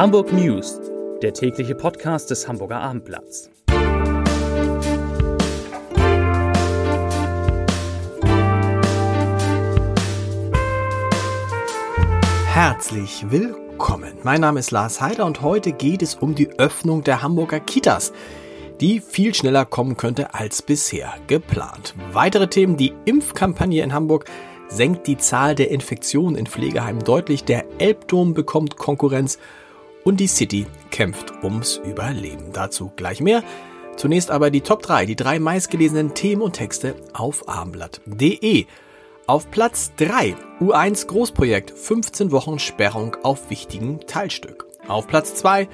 Hamburg News, der tägliche Podcast des Hamburger Abendblatts. Herzlich willkommen. Mein Name ist Lars Heider und heute geht es um die Öffnung der Hamburger Kitas, die viel schneller kommen könnte als bisher geplant. Weitere Themen, die Impfkampagne in Hamburg senkt die Zahl der Infektionen in Pflegeheimen deutlich, der Elbdom bekommt Konkurrenz und die City kämpft ums Überleben. Dazu gleich mehr. Zunächst aber die Top 3, die drei meistgelesenen Themen und Texte auf abendblatt.de. Auf Platz 3 U1 Großprojekt 15 Wochen Sperrung auf wichtigen Teilstück. Auf Platz 2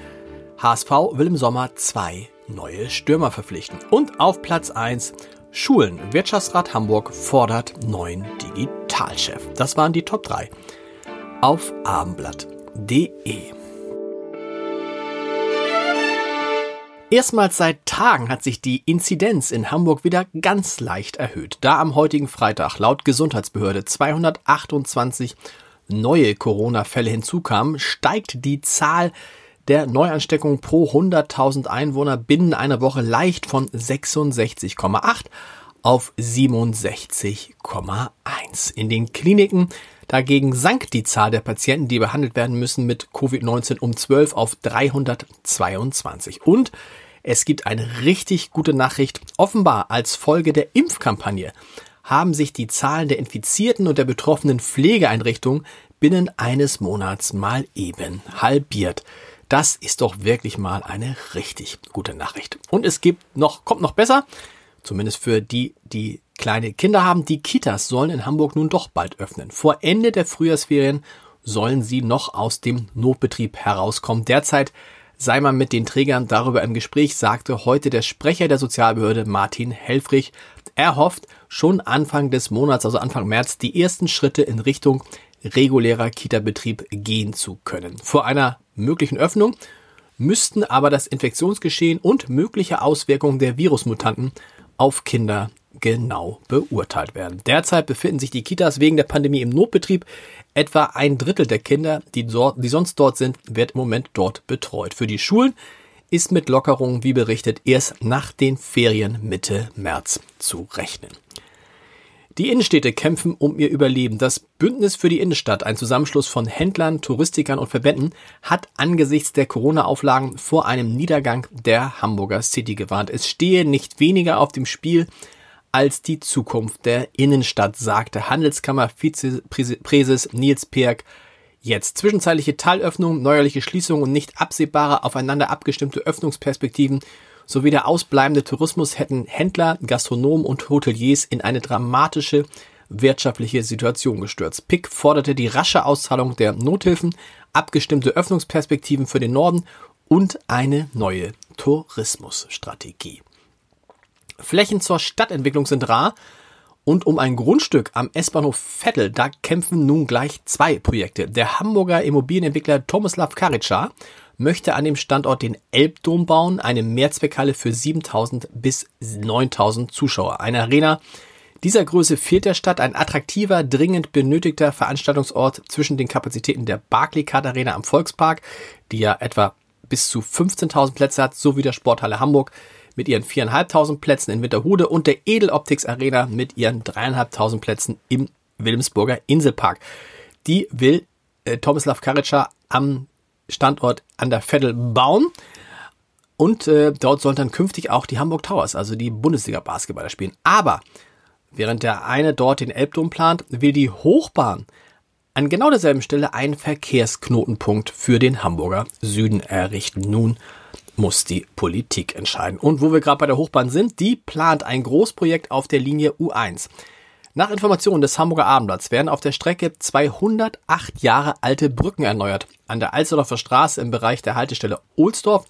HSV will im Sommer zwei neue Stürmer verpflichten. Und auf Platz 1 Schulen. Wirtschaftsrat Hamburg fordert neuen Digitalchef. Das waren die Top 3 auf abendblatt.de. Erstmals seit Tagen hat sich die Inzidenz in Hamburg wieder ganz leicht erhöht. Da am heutigen Freitag laut Gesundheitsbehörde 228 neue Corona-Fälle hinzukamen, steigt die Zahl der Neuansteckungen pro 100.000 Einwohner binnen einer Woche leicht von 66,8 auf 67,1. In den Kliniken dagegen sank die Zahl der Patienten, die behandelt werden müssen mit Covid-19 um 12 auf 322. Und es gibt eine richtig gute Nachricht. Offenbar als Folge der Impfkampagne haben sich die Zahlen der Infizierten und der betroffenen Pflegeeinrichtungen binnen eines Monats mal eben halbiert. Das ist doch wirklich mal eine richtig gute Nachricht. Und es gibt noch, kommt noch besser, zumindest für die, die kleine Kinder haben. Die Kitas sollen in Hamburg nun doch bald öffnen. Vor Ende der Frühjahrsferien sollen sie noch aus dem Notbetrieb herauskommen. Derzeit sei man mit den Trägern darüber im Gespräch, sagte heute der Sprecher der Sozialbehörde Martin Helfrich. Er hofft, schon Anfang des Monats, also Anfang März, die ersten Schritte in Richtung regulärer Kita-Betrieb gehen zu können. Vor einer möglichen Öffnung müssten aber das Infektionsgeschehen und mögliche Auswirkungen der Virusmutanten auf Kinder genau beurteilt werden. Derzeit befinden sich die Kitas wegen der Pandemie im Notbetrieb. Etwa ein Drittel der Kinder, die, dort, die sonst dort sind, wird im Moment dort betreut. Für die Schulen ist mit Lockerungen, wie berichtet, erst nach den Ferien Mitte März zu rechnen. Die Innenstädte kämpfen um ihr Überleben. Das Bündnis für die Innenstadt, ein Zusammenschluss von Händlern, Touristikern und Verbänden, hat angesichts der Corona-Auflagen vor einem Niedergang der Hamburger City gewarnt. Es stehe nicht weniger auf dem Spiel als die Zukunft der Innenstadt, sagte Handelskammer-Vizepräses Nils Perk jetzt. Zwischenzeitliche Teilöffnung, neuerliche Schließungen und nicht absehbare, aufeinander abgestimmte Öffnungsperspektiven sowie der ausbleibende Tourismus hätten Händler, Gastronomen und Hoteliers in eine dramatische wirtschaftliche Situation gestürzt. Pick forderte die rasche Auszahlung der Nothilfen, abgestimmte Öffnungsperspektiven für den Norden und eine neue Tourismusstrategie. Flächen zur Stadtentwicklung sind rar und um ein Grundstück am S-Bahnhof Vettel, da kämpfen nun gleich zwei Projekte. Der Hamburger Immobilienentwickler Tomislav Karica möchte an dem Standort den Elbdom bauen, eine Mehrzweckhalle für 7000 bis 9000 Zuschauer. Eine Arena dieser Größe fehlt der Stadt ein attraktiver, dringend benötigter Veranstaltungsort zwischen den Kapazitäten der Barclaycard Arena am Volkspark, die ja etwa bis zu 15.000 Plätze hat, sowie der Sporthalle Hamburg mit ihren 4.500 Plätzen in Winterhude und der Edeloptics Arena mit ihren 3.500 Plätzen im Wilhelmsburger Inselpark. Die will äh, Tomislav Karica am Standort an der Veddel bauen. Und äh, dort sollen dann künftig auch die Hamburg Towers, also die Bundesliga-Basketballer spielen. Aber während der eine dort den Elbdom plant, will die Hochbahn an genau derselben Stelle einen Verkehrsknotenpunkt für den Hamburger Süden errichten. Nun muss die Politik entscheiden. Und wo wir gerade bei der Hochbahn sind, die plant ein Großprojekt auf der Linie U1. Nach Informationen des Hamburger Abendblatts werden auf der Strecke 208 Jahre alte Brücken erneuert. An der Alsterdorfer Straße im Bereich der Haltestelle Ohlsdorf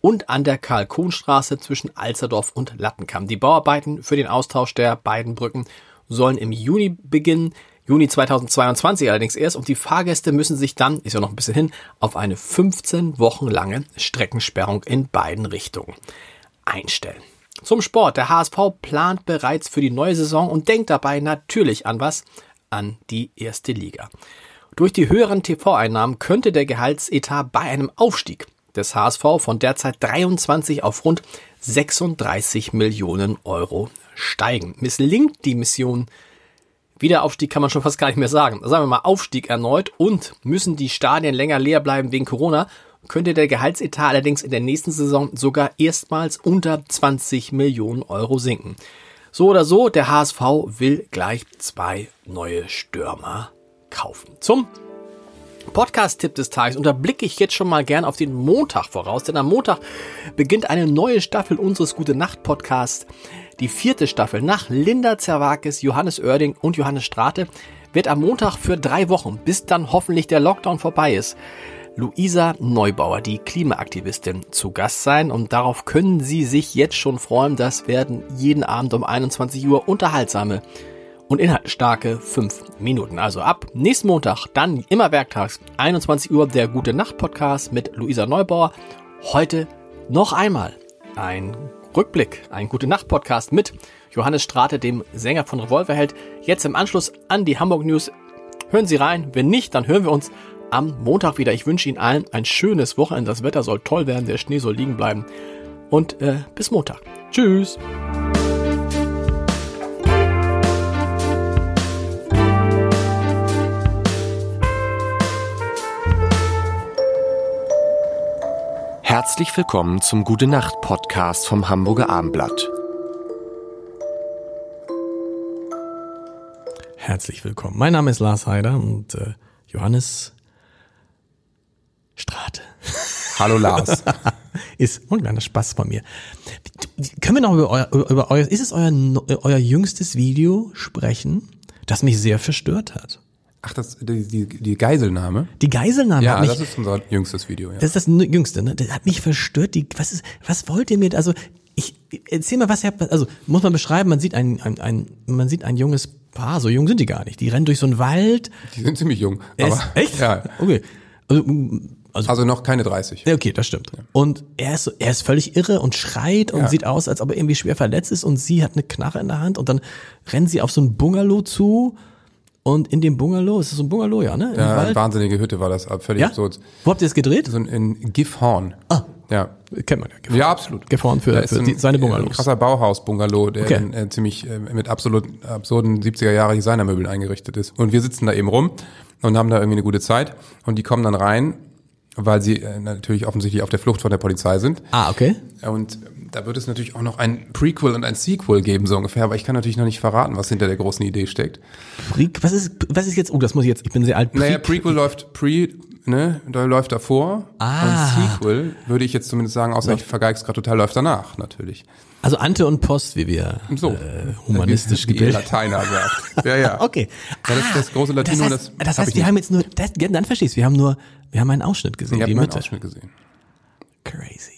und an der Karl-Kohn-Straße zwischen Alsterdorf und Lattenkamm. Die Bauarbeiten für den Austausch der beiden Brücken sollen im Juni beginnen. Juni 2022 allerdings erst und die Fahrgäste müssen sich dann, ist ja noch ein bisschen hin, auf eine 15 Wochen lange Streckensperrung in beiden Richtungen einstellen. Zum Sport. Der HSV plant bereits für die neue Saison und denkt dabei natürlich an was? An die erste Liga. Durch die höheren TV-Einnahmen könnte der Gehaltsetat bei einem Aufstieg des HSV von derzeit 23 auf rund 36 Millionen Euro steigen. Misslingt die Mission Wiederaufstieg kann man schon fast gar nicht mehr sagen. Sagen wir mal Aufstieg erneut und müssen die Stadien länger leer bleiben wegen Corona, könnte der Gehaltsetat allerdings in der nächsten Saison sogar erstmals unter 20 Millionen Euro sinken. So oder so, der HSV will gleich zwei neue Stürmer kaufen. Zum Podcast-Tipp des Tages unterblicke ich jetzt schon mal gern auf den Montag voraus, denn am Montag beginnt eine neue Staffel unseres Gute Nacht Podcasts. Die vierte Staffel nach Linda Zerwakis, Johannes Oerding und Johannes Strate wird am Montag für drei Wochen, bis dann hoffentlich der Lockdown vorbei ist, Luisa Neubauer, die Klimaaktivistin, zu Gast sein und darauf können Sie sich jetzt schon freuen. Das werden jeden Abend um 21 Uhr unterhaltsame und inhaltsstarke fünf Minuten. Also ab nächsten Montag, dann immer werktags, 21 Uhr, der Gute Nacht Podcast mit Luisa Neubauer. Heute noch einmal ein Rückblick, ein Gute Nacht Podcast mit Johannes Strate, dem Sänger von Revolverheld. Jetzt im Anschluss an die Hamburg News. Hören Sie rein. Wenn nicht, dann hören wir uns am Montag wieder. Ich wünsche Ihnen allen ein schönes Wochenende. Das Wetter soll toll werden, der Schnee soll liegen bleiben. Und äh, bis Montag. Tschüss. Herzlich willkommen zum Gute Nacht Podcast vom Hamburger Abendblatt. Herzlich willkommen. Mein Name ist Lars Heider und äh, Johannes Strate. Hallo Lars. ist ein kleiner Spaß von mir. Können wir noch über euer, über euer ist es euer, euer jüngstes Video sprechen, das mich sehr verstört hat? Ach, das, die, die, die Geiselnahme? Die Geiselnahme Ja, mich, das ist unser jüngstes Video, ja. das ist das jüngste, ne? Das hat mich verstört. Die, was ist, was wollt ihr mir, also, ich, erzähl mal, was ihr habt, also, muss man beschreiben, man sieht ein, ein, ein, man sieht ein junges Paar, so jung sind die gar nicht. Die rennen durch so einen Wald. Die sind ziemlich jung. Er Aber, echt? Ja. Okay. Also, also, Also noch keine 30. Ja, okay, das stimmt. Und er ist, so, er ist völlig irre und schreit und Ja. sieht aus, als ob er irgendwie schwer verletzt ist und sie hat eine Knarre in der Hand und dann rennen sie auf so ein Bungalow zu und in dem Bungalow, ist das so ein Bungalow, ja, ne? Im Ja, Wald? wahnsinnige Hütte war das, aber völlig Ja? absurd. Wo habt ihr das gedreht? So ein- in Gifhorn. Ah. Ja. Kennt man ja. Gefahren. Ja, absolut. Gefahren für, für ein, seine Ein Bungalows. krasser Bauhaus-Bungalow, der Okay. dann, äh, ziemlich äh, mit absolut absurden 70er Jahre Designermöbeln eingerichtet ist. Und wir sitzen da eben rum und haben da irgendwie eine gute Zeit. Und die kommen dann rein, weil sie äh, natürlich offensichtlich auf der Flucht von der Polizei sind. Ah, okay. Und da wird es natürlich auch noch ein Prequel und ein Sequel geben, so ungefähr. Aber ich kann natürlich noch nicht verraten, was hinter der großen Idee steckt. Pre was ist, was ist jetzt, oh, das muss ich jetzt, ich bin sehr alt. Pre Naja, Prequel läuft Pre, ne, da läuft davor. Ah. Und Sequel, würde ich jetzt zumindest sagen, außer ich vergeig's gerade total, läuft danach, natürlich. also Ante und Post, wie wir So. äh, humanistisch wie, wie gebildet. Lateiner sagt. Ja, ja. Okay. Ja, das, das große Latino, das das, heißt, das hab heißt ich wir haben jetzt nur, das, ja, dann verstehst du, wir haben nur, wir haben einen Ausschnitt gesehen, Ich habe die meinen Mitte. Ausschnitt gesehen. Crazy.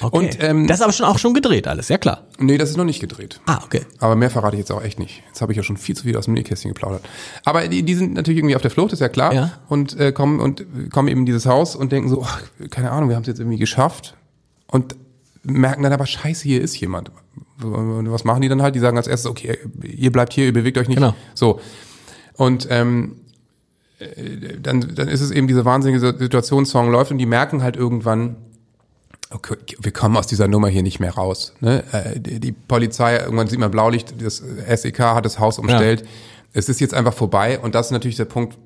Okay. Und, ähm, das ist aber schon auch schon gedreht alles, ja klar. Nee, das ist noch nicht gedreht. Ah, okay. Aber mehr verrate ich jetzt auch echt nicht. Jetzt habe ich ja schon viel zu viel aus dem Nähkästchen geplaudert. Aber die, die sind natürlich irgendwie auf der Flucht, ist ja klar. Ja. Und äh, kommen und kommen eben in dieses Haus und denken so, ach, keine Ahnung, wir haben es jetzt irgendwie geschafft. Und merken dann aber, scheiße, hier ist jemand. Und was machen die dann halt? Die sagen als erstes, okay, ihr bleibt hier, ihr bewegt euch nicht. Genau. So. Und ähm, äh, dann, dann ist es eben diese wahnsinnige Situation, Song läuft und die merken halt irgendwann, okay, wir kommen aus dieser Nummer hier nicht mehr raus. Ne? Äh, Die, die Polizei, irgendwann sieht man Blaulicht, das SEK hat das Haus umstellt. Es ist jetzt einfach vorbei und das ist natürlich der Punkt,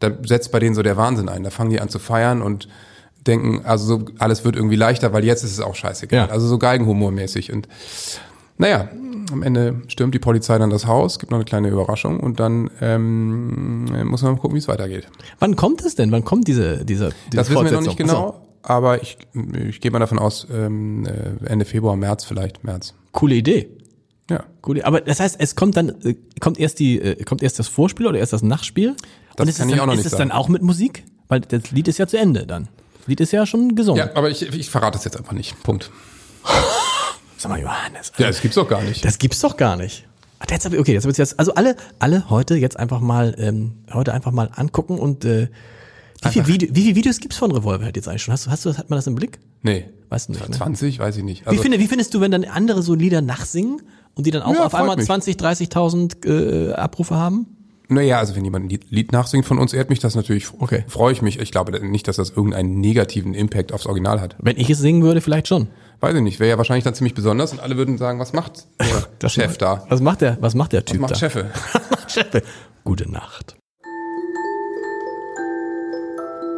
da setzt bei denen so der Wahnsinn ein. Da fangen die an zu feiern und denken, also so, alles wird irgendwie leichter, weil jetzt ist es auch scheißegal. Ja. Also so Geigenhumormäßig und naja, am Ende stürmt die Polizei dann das Haus, gibt noch eine kleine Überraschung und dann ähm, muss man mal gucken, wie es weitergeht. Wann kommt es denn? Wann kommt diese, diese, diese Das wissen wir noch nicht genau, aber ich, ich gehe mal davon aus, ähm, äh, Ende Februar, März vielleicht, März. Coole Idee. Ja. Coole, aber das heißt, es kommt dann, äh, kommt erst die, äh, kommt erst das Vorspiel oder erst das Nachspiel? Das ist kann es ich dann, auch noch ist nicht es sagen. dann auch mit Musik? Weil das Lied ist ja zu Ende dann. Das Lied ist ja schon gesungen. Ja, aber ich, ich verrate es jetzt einfach nicht. Punkt. Sag mal, Johannes. Ja, das gibt's doch gar nicht. Das gibt's doch gar nicht. Ach, Jetzt okay, jetzt wird's jetzt, also alle, alle heute jetzt einfach mal, ähm, heute einfach mal angucken und äh, wie viele Video, wie viele Videos gibt's von Revolverheld jetzt eigentlich schon? Hast du, hast du, hat man das im Blick? Nee. Weißt du nicht, ne? 20, weiß ich nicht. Wie, Also, finde, wie findest du, wenn dann andere so Lieder nachsingen und die dann auch Ja, auf einmal mich. 20, 30.000 äh, Abrufe haben? Naja, also wenn jemand ein Lied- nachsingt von uns, ehrt mich das natürlich. Okay. Freue ich mich. Ich glaube nicht, dass das irgendeinen negativen Impact aufs Original hat. Wenn ich es singen würde, vielleicht schon. Weiß ich nicht. Wäre ja wahrscheinlich dann ziemlich besonders und alle würden sagen, was macht der Chef da? Was macht der, was macht der Was Typ macht da? Chefe? Chef. Gute Nacht.